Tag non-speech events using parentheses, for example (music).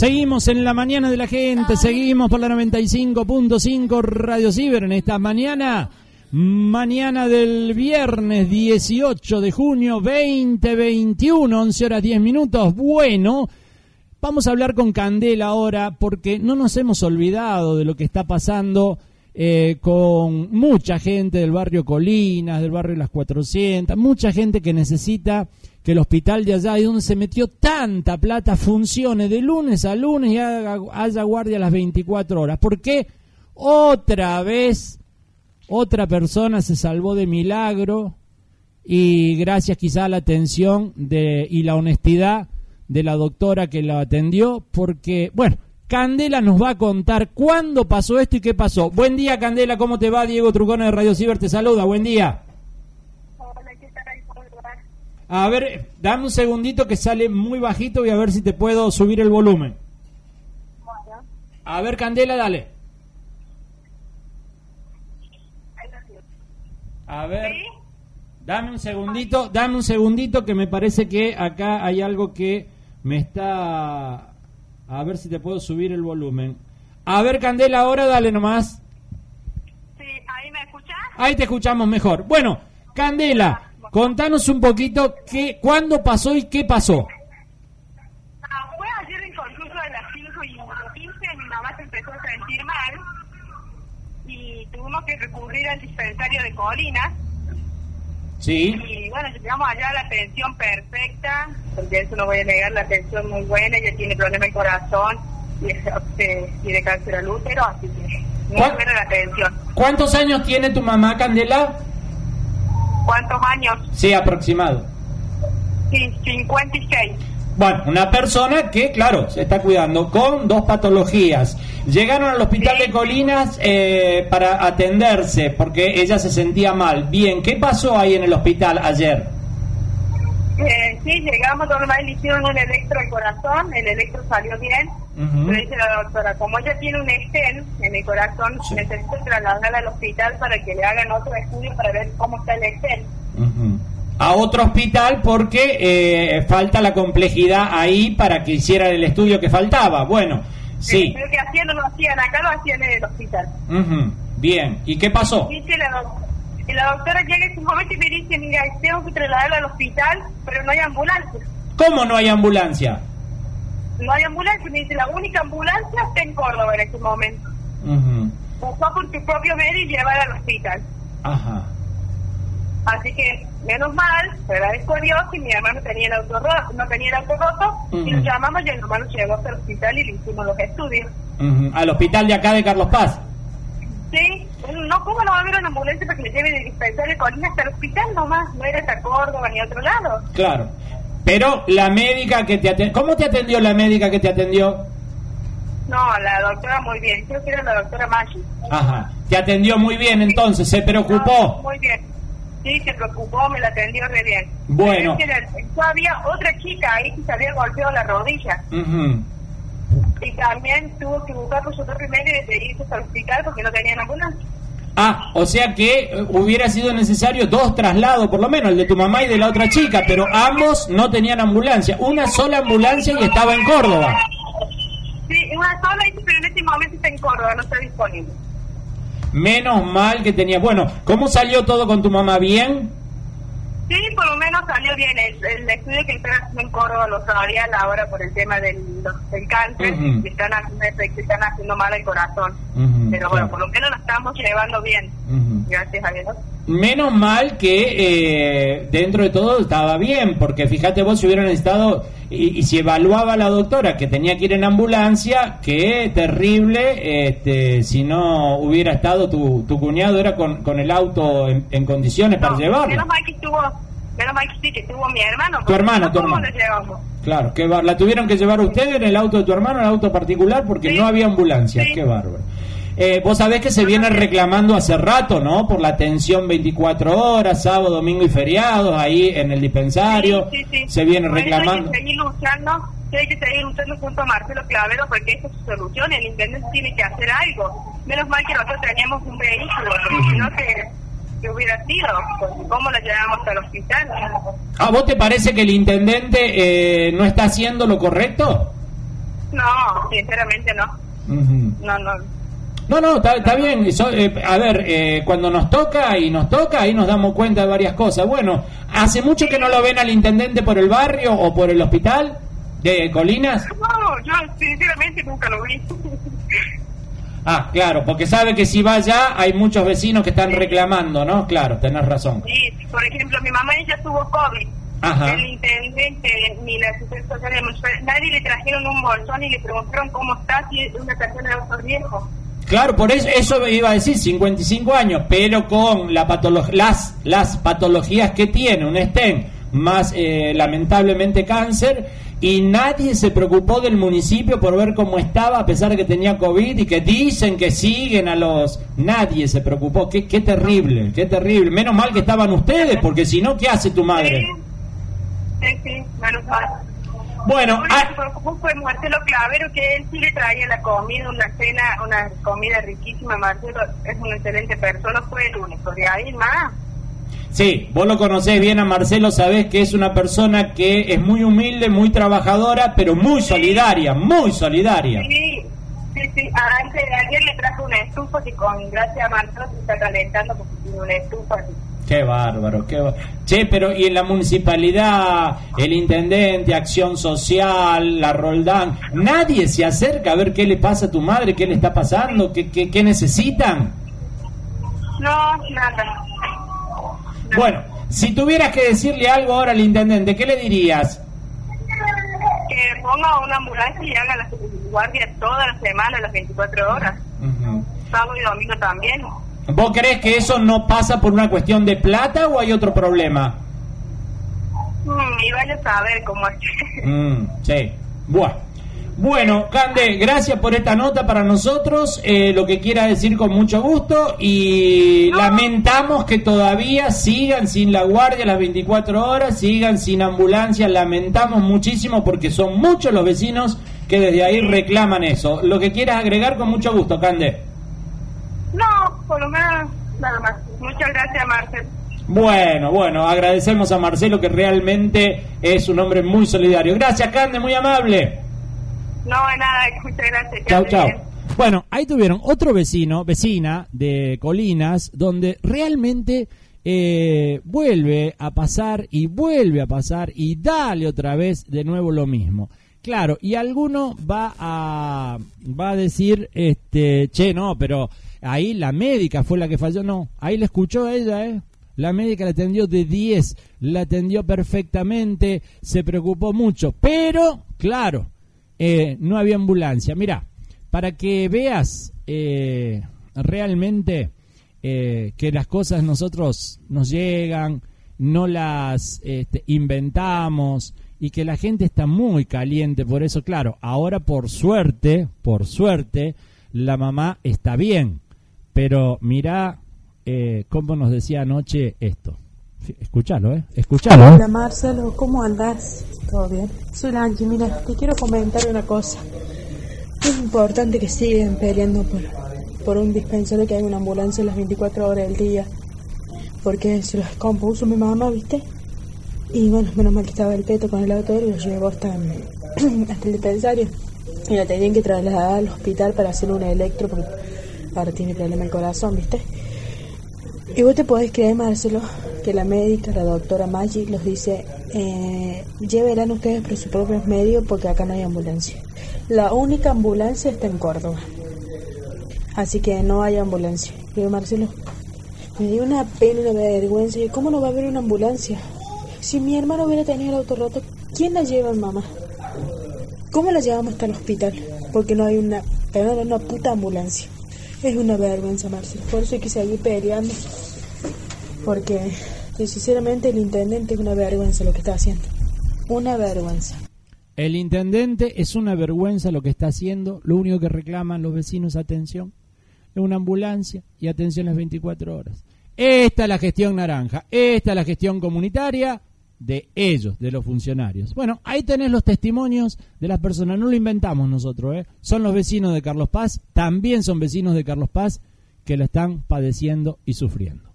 Seguimos en la mañana de la gente, seguimos por la 95.5 Radio Ciber en esta mañana, mañana del viernes 18 de junio 2021, 11 horas 10 minutos. Bueno, vamos a hablar con Candela ahora porque no nos hemos olvidado de lo que está pasando eh, con mucha gente del barrio Colinas, del barrio Las 400, mucha gente que necesita que el hospital de allá, y donde se metió tanta plata, funcione de lunes a lunes y haya guardia a las 24 horas. Porque otra vez otra persona se salvó de milagro y gracias quizá a la atención de, y la honestidad de la doctora que la atendió, porque, bueno, Candela nos va a contar cuándo pasó esto y qué pasó. Buen día, Candela, ¿cómo te va? Diego Trucona de Radio Ciber te saluda, buen día. A ver, dame un segundito que sale muy bajito y a ver si te puedo subir el volumen. A ver, Candela, dale. A ver, dame un segundito, dame un segundito que me parece que acá hay algo que me está... A ver si te puedo subir el volumen. A ver, Candela, ahora dale nomás. Sí, ahí me escuchas. Ahí te escuchamos mejor. Bueno, Candela, Contanos un poquito qué, cuándo pasó y qué pasó. Ah, fue ayer en concurso de las 5 y 15, mi mamá se empezó a sentir mal y tuvimos que recurrir al dispensario de Colinas. Sí. Y bueno, llegamos allá a la atención perfecta, porque eso no voy a negar, la atención muy buena, ella tiene problema de corazón y este, tiene cáncer al útero, así que muy buena la atención. ¿Cuántos años tiene tu mamá, Candela? ¿Cuántos años? Sí, aproximado. Sí, 56. Bueno, una persona que, claro, se está cuidando con dos patologías. Llegaron al hospital de Colinas eh, para atenderse porque ella se sentía mal. Bien, ¿qué pasó ahí en el hospital ayer? Eh, sí, llegamos normal, le hicieron un electro al corazón, el electro salió bien. Le dice la doctora, como ella tiene un estén en el corazón, necesito trasladarla al hospital para que le hagan otro estudio para ver cómo está el estén. A otro hospital porque eh, falta la complejidad ahí para que hicieran el estudio que faltaba. Bueno, sí. Pero que hacían no lo hacían, acá lo hacían en el hospital. Bien, ¿y qué pasó? Dice la, la doctora llega en su momento y me dice, mira, tengo que trasladarla al hospital, pero no hay ambulancia. ¿Cómo no hay ambulancia? no hay ambulancia. Me dice, la única ambulancia está en Córdoba en este momento. Uh por tu propio medio y llevar al hospital. Ajá. Así que, menos mal, se agradezco a Dios y mi hermano tenía el auto roto, no tenía el auto roto, y lo llamamos y el hermano llegó hasta el hospital y le hicimos los estudios. ¿Al hospital de acá de Carlos Paz? Sí, no, ¿cómo no va a haber una ambulancia para que le lleve de dispensario de Colina hasta el hospital nomás? No era hasta Córdoba ni a otro lado. Claro. Pero la médica que te atendió, ¿cómo te atendió la médica que te atendió? No, la doctora muy bien, creo que era la doctora Maggi. Ajá, te atendió muy bien entonces, ¿se preocupó? muy bien, sí, se preocupó, me la atendió re bien. Bueno. había otra chica ahí que se había golpeado la rodilla. Y también tuvo que buscar por su propio medio de irse al hospital porque no tenían ambulancia. Ah, o sea que eh, hubiera sido necesario dos traslados, por lo menos, el de tu mamá y de la otra chica, pero ambos no tenían ambulancia. Una sola ambulancia y estaba en Córdoba. Sí, una sola, pero en este momento está en Córdoba, no está disponible. Menos mal que tenía. Bueno, ¿cómo salió todo con tu mamá? ¿Bien? Sí, por lo menos salió bien. El, estudio que están haciendo en Córdoba lo sabría ahora por el tema del, del cáncer, que, están haciendo, están haciendo mal el corazón. Pero bueno, por lo menos lo estamos llevando bien. Gracias a Dios. Menos mal que eh, dentro de todo estaba bien, porque fíjate vos si hubieran estado y, si evaluaba la doctora que tenía que ir en ambulancia, qué terrible este, si no hubiera estado tu, tu cuñado, era con, con el auto en, condiciones para llevarlo. Menos mal que estuvo, menos mal que sí, que estuvo mi hermano. Tu hermano, tu hermano. Claro, que la tuvieron que llevar ustedes en el auto de tu hermano, en el auto particular, porque no había ambulancia, qué bárbaro. Eh, vos sabés que se viene reclamando hace rato, ¿no? Por la atención 24 horas, sábado, domingo y feriados, ahí en el dispensario. Sí, sí, se viene reclamando. Hay que seguir luchando, hay que seguir luchando junto a Marcelo Clavero porque esa es su solución. El intendente tiene que hacer algo. Menos mal que nosotros teníamos un vehículo, porque si no, que, hubiera sido? Pues, ¿Cómo la llevamos al hospital? ¿A vos te parece que el intendente eh, no está haciendo lo correcto? No, sinceramente no. No, no. No, no, está, bien. Eh, a ver, eh, cuando nos toca y nos toca, ahí nos damos cuenta de varias cosas. Bueno, ¿hace mucho que no lo ven al intendente por el barrio o por el hospital de Colinas? No, yo sinceramente nunca lo vi. Ah, claro, porque sabe que si va allá hay muchos vecinos que están reclamando, ¿no? Claro, tenés razón. Sí, por ejemplo, mi mamá ella tuvo COVID. Ajá. El intendente ni la asistente social nadie le trajeron un bolsón y le preguntaron cómo está si es una persona de autor viejo. Claro, por eso, eso iba a decir, 55 años, pero con la las, las patologías que tiene un STEM, más eh, lamentablemente cáncer, y nadie se preocupó del municipio por ver cómo estaba a pesar de que tenía COVID y que dicen que siguen a los... Nadie se preocupó, qué, qué terrible, qué terrible. Menos mal que estaban ustedes, porque si no, ¿qué hace tu madre? Sí, sí, menos mal. Bueno, ah, fue Marcelo Clavero que él sí le traía la comida, una cena, una comida riquísima. Marcelo es una excelente persona, fue el único. De ahí más. Sí, vos lo conocés bien a Marcelo, sabés que es una persona que es muy humilde, muy trabajadora, pero muy solidaria, muy solidaria. Sí, sí, sí. Antes de ayer le trajo una estufa y con gracias a Marcelo se está calentando porque tiene una estufa. Qué bárbaro, qué Che, pero ¿y en la municipalidad, el intendente, acción social, la Roldán, nadie se acerca a ver qué le pasa a tu madre, qué le está pasando, qué, qué, qué necesitan? No, nada. Bueno, si tuvieras que decirle algo ahora al intendente, ¿qué le dirías? Que ponga una ambulancia y haga la guardia toda la semana, las 24 horas. Sábado y domingo también. ¿Vos crees que eso no pasa por una cuestión de plata o hay otro problema? Mm, y vaya a saber cómo es. (laughs) Mm, sí. Bueno. Bueno, Cande, gracias por esta nota para nosotros. Eh, lo que quiera decir con mucho gusto. Y lamentamos que todavía sigan sin la guardia las 24 horas, sigan sin ambulancia. Lamentamos muchísimo porque son muchos los vecinos que desde ahí reclaman eso. Lo que quieras agregar con mucho gusto, Cande. Por lo menos nada más. Muchas gracias, Marcel. Bueno, bueno, agradecemos a Marcelo que realmente es un hombre muy solidario. Gracias, Cande, muy amable. No, nada, muchas gracias. Chao, chao. Bueno, ahí tuvieron otro vecino, vecina de Colinas, donde realmente eh, vuelve a pasar y vuelve a pasar y dale otra vez de nuevo lo mismo. Claro, y alguno va a va a decir, este, che, no, pero Ahí la médica fue la que falló, no, ahí la escuchó ella, ¿eh? La médica la atendió de 10, la atendió perfectamente, se preocupó mucho, pero, claro, eh, no había ambulancia. Mira, para que veas eh, realmente eh, que las cosas nosotros nos llegan, no las este, inventamos y que la gente está muy caliente por eso, claro, ahora por suerte, por suerte, la mamá está bien pero mira eh, cómo nos decía anoche esto. Escuchalo, ¿eh? Escuchalo. Hola Marcelo, ¿cómo andas? ¿Todo bien? Soy Angie, mira, te quiero comentar una cosa. Es importante que sigan peleando por, por un dispensario que haya una ambulancia las 24 horas del día. Porque se los compuso mi mamá, ¿viste? Y bueno, menos mal que estaba el peto con el auto y lo llevó hasta, (clears throat) el dispensario. Y la tenían que trasladar al hospital para hacer un electro ahora tiene problema el corazón, ¿viste? Y vos te podés creer, Marcelo, que la médica, la doctora Magic, los dice, eh, llévenla ustedes por sus propios medios porque acá no hay ambulancia. La única ambulancia está en Córdoba. Así que no hay ambulancia. Y Marcelo, me dio una pena, una vergüenza. ¿Y cómo no va a haber una ambulancia? Si mi hermano hubiera tenido el auto roto, ¿quién la lleva, mamá? ¿Cómo la llevamos hasta el hospital? Porque no hay una, pero no, una puta ambulancia. Es una vergüenza, Marcelo. Por eso hay que seguir peleando. Porque, sinceramente, el intendente es una vergüenza lo que está haciendo. Una vergüenza. El intendente es una vergüenza lo que está haciendo. Lo único que reclaman los vecinos, atención, es una ambulancia y atención las 24 horas. Esta es la gestión naranja. Esta es la gestión comunitaria de ellos, de los funcionarios. Bueno, ahí tenés los testimonios de las personas, no lo inventamos nosotros, ¿eh? son los vecinos de Carlos Paz, también son vecinos de Carlos Paz que lo están padeciendo y sufriendo.